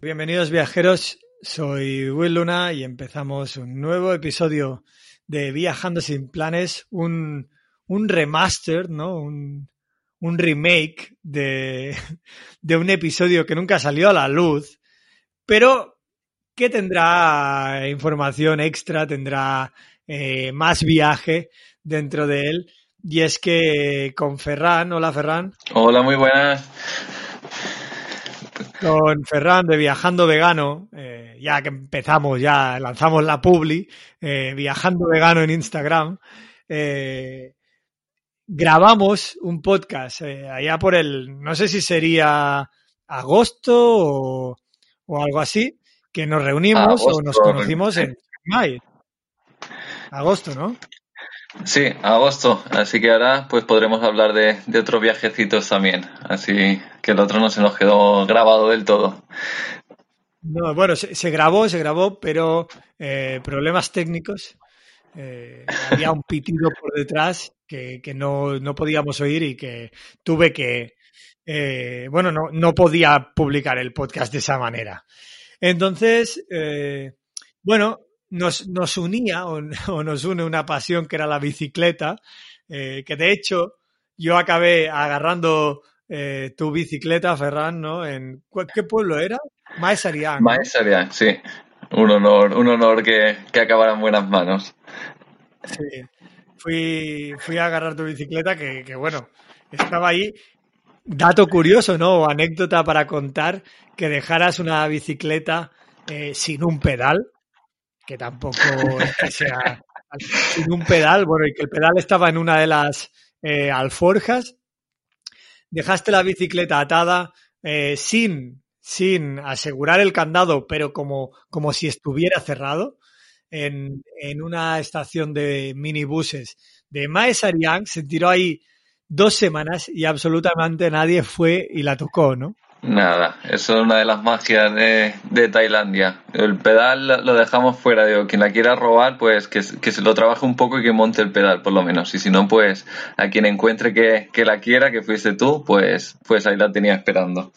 Bienvenidos viajeros, soy Will Luna y empezamos un nuevo episodio de Viajando sin planes, un, un remaster, ¿no? Un, un remake de, de un episodio que nunca salió a la luz, pero que tendrá información extra, tendrá eh, más viaje dentro de él. Y es que con Ferran, hola Ferran. Hola, muy buenas. Con Ferran de Viajando Vegano, eh, ya que empezamos, ya lanzamos la publi, eh, Viajando Vegano en Instagram, eh, grabamos un podcast allá por el, no sé si sería agosto o, o algo así, que nos reunimos Agosto, o nos conocimos en Chiang Agosto, ¿no? Sí, agosto. Así que ahora pues podremos hablar de, otros viajecitos también. Así que el otro no se nos quedó grabado del todo. No, bueno, se, grabó, se grabó, pero eh, problemas técnicos. Eh, había un pitido por detrás que, no, no podíamos oír y que tuve que, eh, bueno, no, no podía publicar el podcast de esa manera. Entonces, bueno, nos, nos unía o, o, nos une una pasión que era la bicicleta, eh, que de hecho yo acabé agarrando eh, tu bicicleta, Ferran, ¿no? En, ¿Qué pueblo era? Maesarián. ¿no? Maesarián, sí. Un honor, un honor que, que acabara en buenas manos. Sí. Fui, fui a agarrar tu bicicleta que, que, bueno, estaba ahí. Dato curioso, ¿no? O anécdota para contar que dejaras una bicicleta eh, sin un pedal, que tampoco es que sea sin un pedal, bueno, y que el pedal estaba en una de las eh, alforjas. Dejaste la bicicleta atada eh, sin, sin asegurar el candado, pero como, como si estuviera cerrado en, en una estación de minibuses de Maesariang. Se tiró ahí dos semanas y absolutamente nadie fue y la tocó, ¿no? Nada, eso es una de las magias de, de, Tailandia. El pedal lo dejamos fuera, digo, quien la quiera robar, pues que, que, se lo trabaje un poco y que monte el pedal, por lo menos. Y si no, pues a quien encuentre que, que la quiera, que fuiste tú, pues, pues ahí la tenía esperando.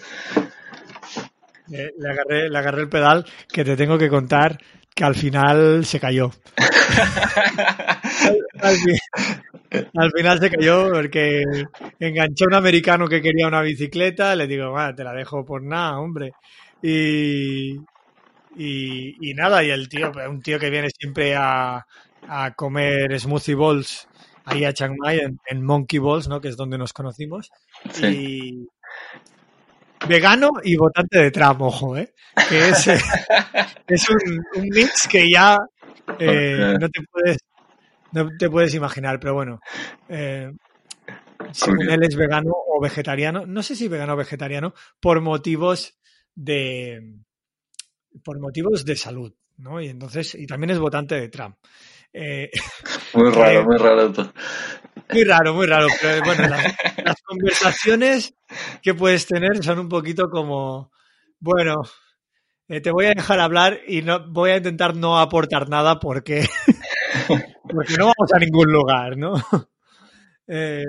Eh, le, agarré, le agarré el pedal, que te tengo que contar que al final se cayó. al, al, final, se cayó porque enganchó a un americano que quería una bicicleta, le digo, bueno, te la dejo por nada, hombre. Y, y, y, nada, y el tío, un tío que viene siempre a, a comer smoothie balls ahí a Chiang Mai, en, en, Monkey Balls, ¿no? Que es donde nos conocimos. Sí. Y, vegano y votante de Trump, ojo, ¿eh? Que es, es un, un, mix que ya eh, no, te puedes, no te puedes imaginar, pero bueno. Eh, según él es vegano o vegetariano, no sé si vegano o vegetariano, por motivos de por motivos de salud, ¿no? Y entonces, y también es votante de Trump. Eh, muy raro, muy raro. Muy raro, muy raro. Pero bueno, las, las, conversaciones que puedes tener son un poquito como, bueno, eh, te voy a dejar hablar y no voy a intentar no aportar nada porque, porque no vamos a ningún lugar, ¿no? Eh,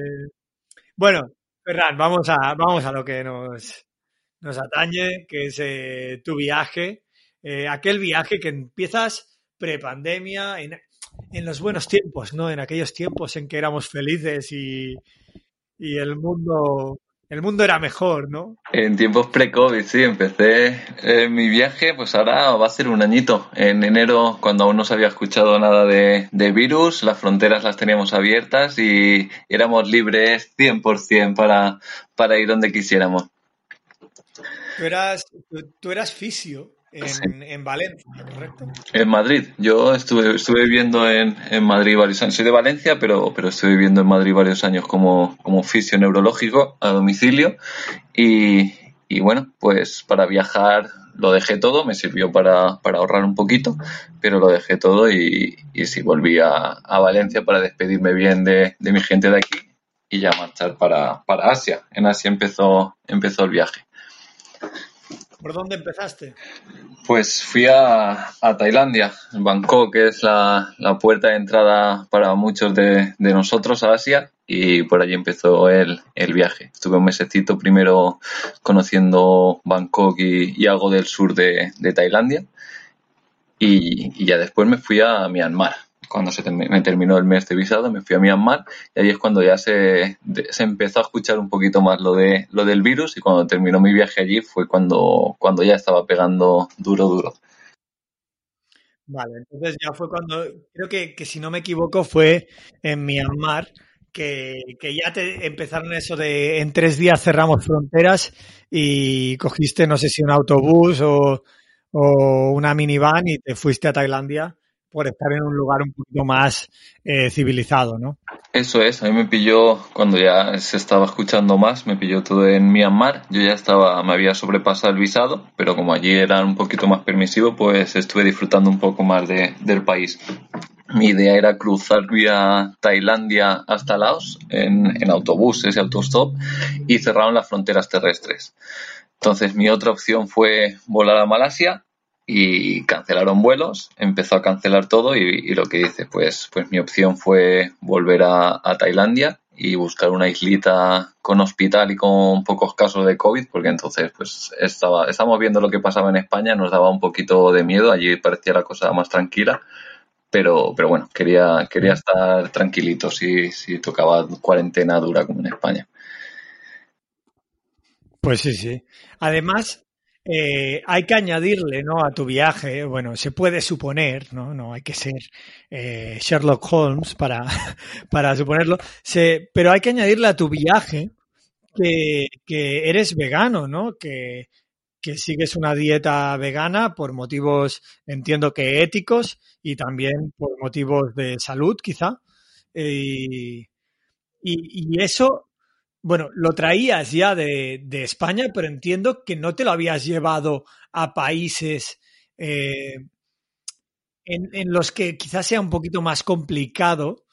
bueno, Ferran, vamos a, vamos a lo que nos, nos atañe, que es eh, tu viaje. aquel viaje que empiezas prepandemia, en, en los buenos tiempos, ¿no? En aquellos tiempos en que éramos felices y, y el mundo el mundo era mejor, ¿no? En tiempos pre-COVID, sí, empecé eh, mi viaje, pues ahora va a ser un añito. En enero, cuando aún no se había escuchado nada de, de virus, las fronteras las teníamos abiertas y éramos libres 100% para, para ir donde quisiéramos. Tú eras, tú, tú eras fisio. En, sí. en, Valencia, ¿correcto? En Madrid. Yo estuve, estuve viviendo en, en, Madrid varios años. Soy de Valencia, pero, pero estuve viviendo en Madrid varios años como, como fisio neurológico a domicilio. Y, y bueno, pues para viajar lo dejé todo, me sirvió para, para ahorrar un poquito, pero lo dejé todo y, y sí volví a, a, Valencia para despedirme bien de, de, mi gente de aquí y ya marchar para, para Asia. En Asia empezó, empezó el viaje. ¿Por dónde empezaste? Pues fui a, a Tailandia, Bangkok, que es la, la, puerta de entrada para muchos de, de, nosotros a Asia. y por allí empezó el, el viaje. Estuve un mesecito primero conociendo Bangkok y, algo del sur de, de Tailandia y, y, ya después me fui a Myanmar. Cuando se me terminó el mes de visado me fui a Myanmar y ahí es cuando ya se, empezó a escuchar un poquito más lo, de, lo del virus y cuando terminó mi viaje allí fue cuando, cuando ya estaba pegando duro, duro. Vale, entonces ya fue cuando, creo que, que si no me equivoco fue en Myanmar que, que, ya te empezaron eso de en tres días cerramos fronteras y cogiste, no sé si un autobús o, o una minivan y te fuiste a Tailandia por estar en un lugar un poquito más eh, civilizado, ¿no? Eso es, a mí me pilló cuando ya se estaba escuchando más, me pilló todo en Myanmar, yo ya estaba, me había sobrepasado el visado, pero como allí era un poquito más permisivo, pues estuve disfrutando un poco más de, del país. Mi idea era cruzar vía Tailandia hasta Laos en, en autobús, ese autostop, y cerraron las fronteras terrestres. Entonces mi otra opción fue volar a Malasia y cancelaron vuelos, empezó a cancelar todo y, lo que dice, pues, pues mi opción fue volver a, Tailandia y buscar una islita con hospital y con pocos casos de COVID, porque entonces pues estaba, estábamos viendo lo que pasaba en España, nos daba un poquito de miedo, allí parecía la cosa más tranquila, pero, pero bueno, quería, quería estar tranquilito si, si tocaba cuarentena dura como en España. Pues sí, sí. Además, eh, hay que añadirle ¿no? a tu viaje, bueno, se puede suponer, no, no hay que ser eh, Sherlock Holmes para, para suponerlo, pero hay que añadirle a tu viaje que, que eres vegano, ¿no? Que, que sigues una dieta vegana por motivos, entiendo que éticos y también por motivos de salud, quizá. y, y, eso bueno, lo traías ya de, de, España, pero entiendo que no te lo habías llevado a países eh, en, en, los que quizás sea un poquito más complicado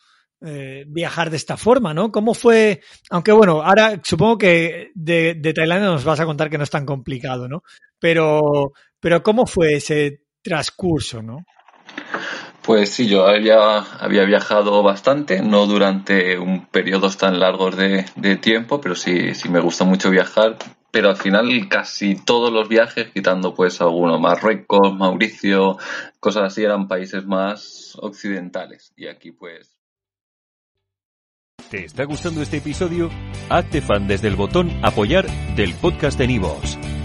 eh, viajar de esta forma, ¿no? ¿Cómo fue? Aunque bueno, ahora supongo que de, de, Tailandia nos vas a contar que no es tan complicado, ¿no? Pero, pero ¿cómo fue ese transcurso, ¿no? Pues sí, yo había, había viajado bastante, no durante un periodos tan largos de, de, tiempo, pero sí, sí me gusta mucho viajar. Pero al final casi todos los viajes, quitando pues algunos, Marruecos, Mauricio, cosas así, eran países más occidentales. Y aquí pues... ¿Te está gustando este episodio? Hazte fan desde el botón apoyar del podcast de Nivos.